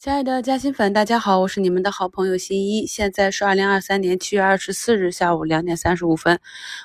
亲爱的嘉兴粉，大家好，我是你们的好朋友新一。现在是二零二三年七月二十四日下午两点三十五分。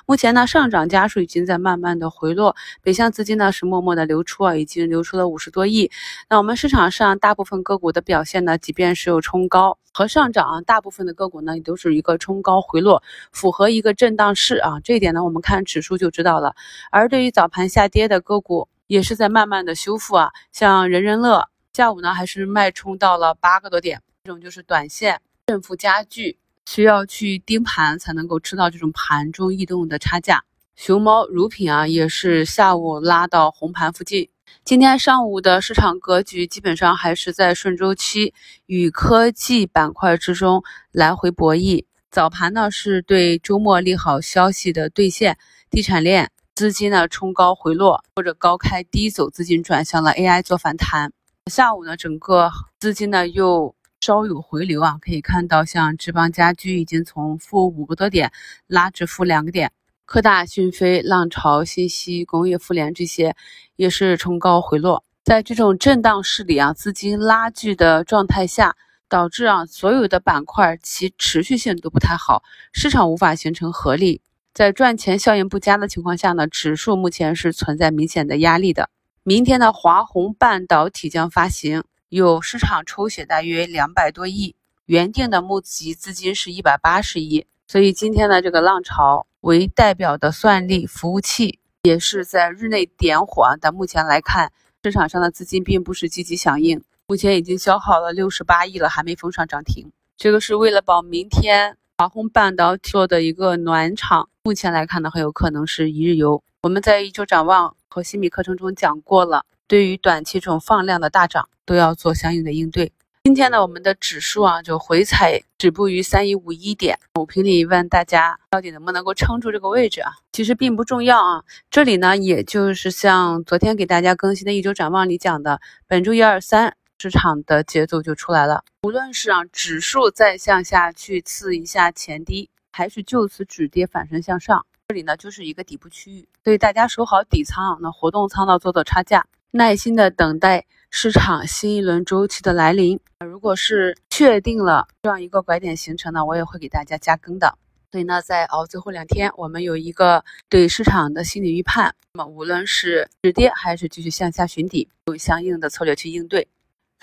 目前呢，上涨家数已经在慢慢的回落，北向资金呢是默默的流出啊，已经流出了五十多亿。那我们市场上大部分个股的表现呢，即便是有冲高和上涨，大部分的个股呢也都是一个冲高回落，符合一个震荡市啊。这一点呢，我们看指数就知道了。而对于早盘下跌的个股，也是在慢慢的修复啊，像人人乐。下午呢，还是脉冲到了八个多点，这种就是短线振幅加剧，需要去盯盘才能够吃到这种盘中异动的差价。熊猫乳品啊，也是下午拉到红盘附近。今天上午的市场格局基本上还是在顺周期与科技板块之中来回博弈。早盘呢是对周末利好消息的兑现，地产链资金呢冲高回落或者高开低走，资金转向了 AI 做反弹。下午呢，整个资金呢又稍有回流啊，可以看到像智邦家居已经从负五个多点拉至负两个点，科大讯飞、浪潮信息、工业富联这些也是冲高回落。在这种震荡市里啊，资金拉锯的状态下，导致啊所有的板块其持续性都不太好，市场无法形成合力。在赚钱效应不佳的情况下呢，指数目前是存在明显的压力的。明天的华虹半导体将发行，有市场抽血大约两百多亿，原定的募集资金是一百八十亿，所以今天的这个浪潮为代表的算力服务器也是在日内点火，但目前来看，市场上的资金并不是积极响应，目前已经消耗了六十八亿了，还没封上涨停，这个是为了保明天华虹半导体做的一个暖场，目前来看呢，很有可能是一日游。我们在一周展望和新米课程中讲过了，对于短期这种放量的大涨，都要做相应的应对。今天呢，我们的指数啊就回踩止步于三一五一点。我评里问大家，到底能不能够撑住这个位置啊？其实并不重要啊。这里呢，也就是像昨天给大家更新的一周展望里讲的，本周一二三市场的节奏就出来了。无论是啊指数再向下去刺一下前低，还是就此止跌反身向上。这里呢就是一个底部区域，所以大家守好底仓，那活动仓呢做做差价，耐心的等待市场新一轮周期的来临。如果是确定了这样一个拐点形成呢，我也会给大家加更的。所以呢，在熬最后两天，我们有一个对市场的心理预判。那么无论是止跌还是继续向下寻底，有相应的策略去应对。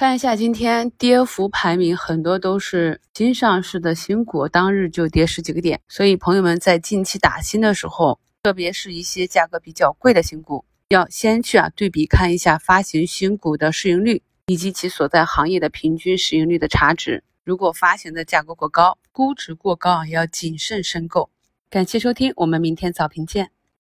看一下今天跌幅排名，很多都是新上市的新股，当日就跌十几个点。所以朋友们在近期打新的时候，特别是一些价格比较贵的新股，要先去啊对比看一下发行新股的市盈率以及其所在行业的平均市盈率的差值。如果发行的价格过高，估值过高啊，要谨慎申购。感谢收听，我们明天早评见。